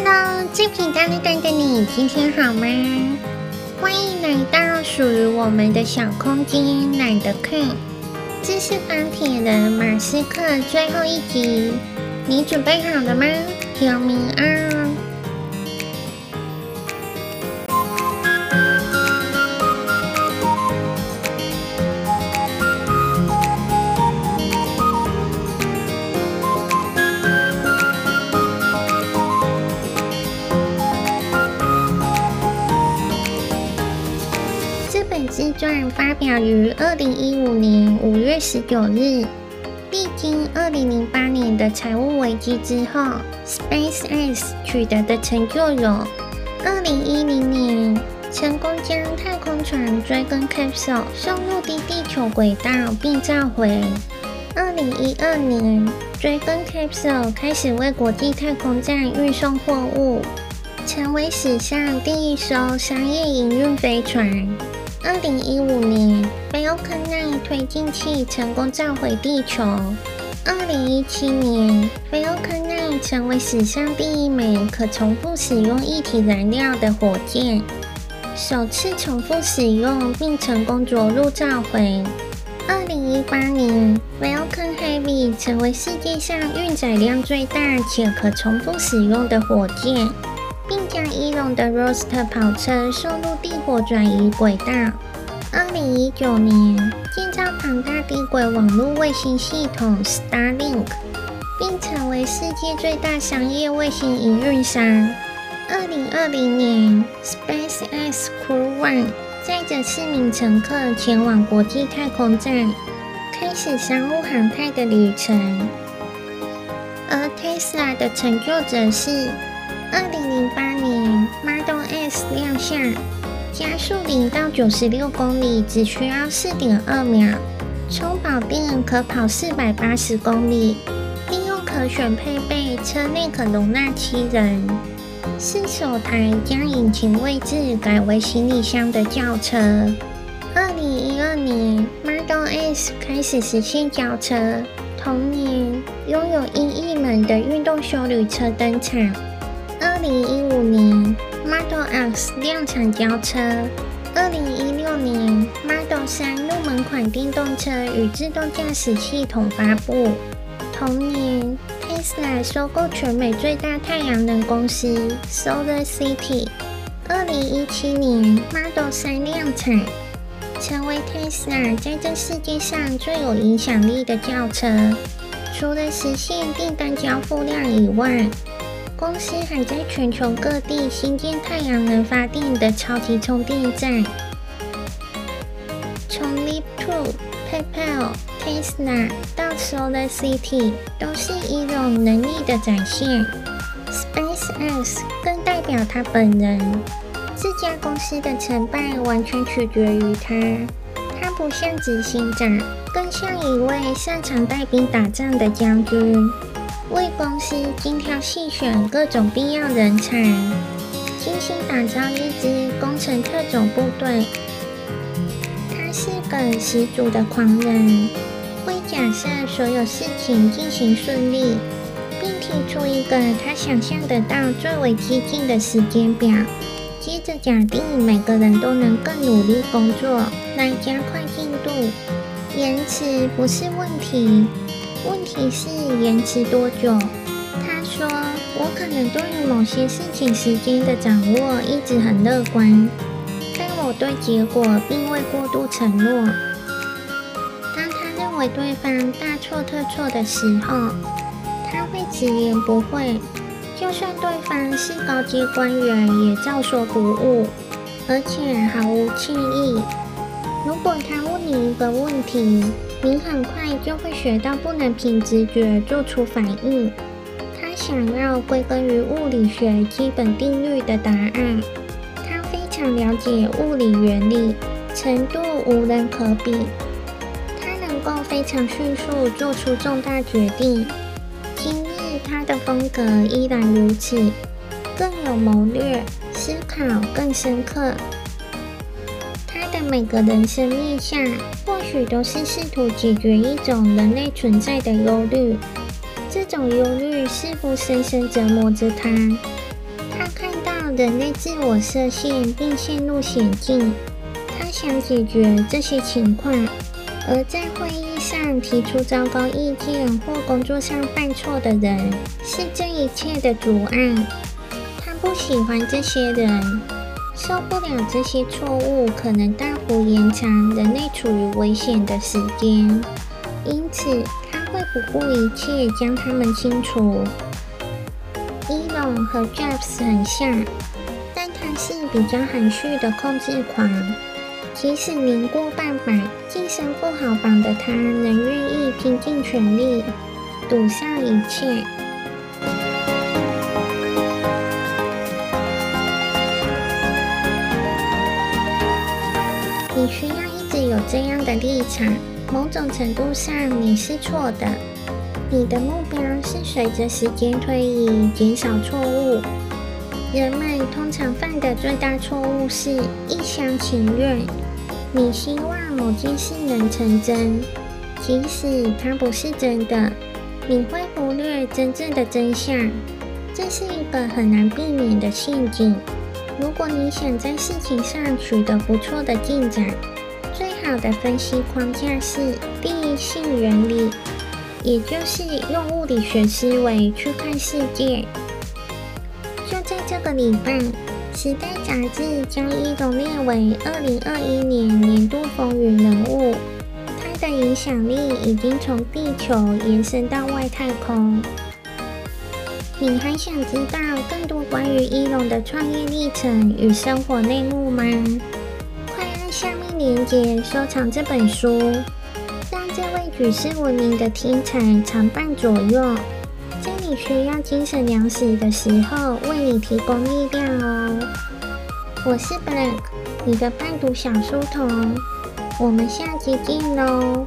Hello，最平淡的蛋的你，今天好吗？欢迎来到属于我们的小空间，懒得看。这是钢铁人马斯克最后一集，你准备好了吗？Hear me out。发表于二零一五年五月十九日。历经二零零八年的财务危机之后，SpaceX 取得的成就有：二零一零年成功将太空船 Dragon Capsule 送入低地球轨道并召回；二零一二年 Dragon Capsule 开始为国际太空站运送货物，成为史上第一艘商业营运飞船。二零一五年，Falcon 9推进器成功召回地球。二零一七年，Falcon 9成为史上第一枚可重复使用液体燃料的火箭，首次重复使用并成功着陆召回。二零一八年，Falcon Heavy 成为世界上运载量最大且可重复使用的火箭。并将伊隆的 Roaster 跑车送入地火转移轨道。二零一九年，建造庞大低轨网络卫星系统 Starlink，并成为世界最大商业卫星营运商。二零二零年，SpaceX Crew One 载着四名乘客前往国际太空站，开始商务航太的旅程。而 Tesla 的成就则是。二零零八年，Model S 亮相，加速零到九十六公里只需要四点二秒，充饱电可跑四百八十公里，利用可选配备，车内可容纳七人，是首台将引擎位置改为行李箱的轿车。二零一二年，Model S 开始实现轿车，同年拥有音译门的运动休旅车登场。二零一五年，Model X 量产交车。二零一六年，Model 3入门款电动车与自动驾驶系统发布。同年，Tesla 收购全美最大太阳能公司 Solar City。二零一七年，Model 3量产，成为 Tesla 在这世界上最有影响力的轿车。除了实现订单交付量以外，公司还在全球各地新建太阳能发电的超级充电站。从 Leap 2、PayPal、Tesla 到 Solar City，都是一种能力的展现。SpaceX 更代表他本人，这家公司的成败完全取决于他。他不像执行长，更像一位擅长带兵打仗的将军。为公司精挑细选各种必要人才，精心打造一支工程特种部队。他是个十足的狂人，会假设所有事情进行顺利，并提出一个他想象得到最为激进的时间表，接着假定每个人都能更努力工作来加快进度。延迟不是问题。问题是延迟多久？他说：“我可能对于某些事情时间的掌握一直很乐观，但我对结果并未过度承诺。当他认为对方大错特错的时候，他会直言不讳，就算对方是高级官员也照说不误，而且毫无歉意。如果他问你一个问题，”你很快就会学到不能凭直觉做出反应。他想要归根于物理学基本定律的答案。他非常了解物理原理，程度无人可比。他能够非常迅速做出重大决定。今日他的风格依然如此，更有谋略，思考更深刻。他的每个人生面向，许都是试图解决一种人类存在的忧虑。这种忧虑似乎深深折磨着他。他看到人类自我设限并陷入险境。他想解决这些情况，而在会议上提出糟糕意见或工作上犯错的人是这一切的阻碍。他不喜欢这些人，受不了这些错误可能大幅延长人类处于危险的时间，因此他会不顾一切将他们清除。伊隆和 Jobs 很像，但他是比较含蓄的控制狂。即使年过半百、精神不好榜的他，仍愿意拼尽全力，赌上一切。你需要一直有这样的立场，某种程度上你是错的。你的目标是随着时间推移减少错误。人们通常犯的最大错误是一厢情愿。你希望某件事能成真，即使它不是真的，你会忽略真正的真相。这是一个很难避免的陷阱。如果你想在事情上取得不错的进展，最好的分析框架是第一性原理。也就是用物理学思维去看世界。就在这个礼拜，《时代》杂志将伊隆列为二零二一年年度风云人物。他的影响力已经从地球延伸到外太空。你还想知道更多关于伊隆的创业历程与生活内幕吗？快按下面链接收藏这本书。让这位举世闻名的天才常伴左右，在你需要精神粮食的时候为你提供力量哦。我是 Black，你的伴读小书童，我们下期见喽。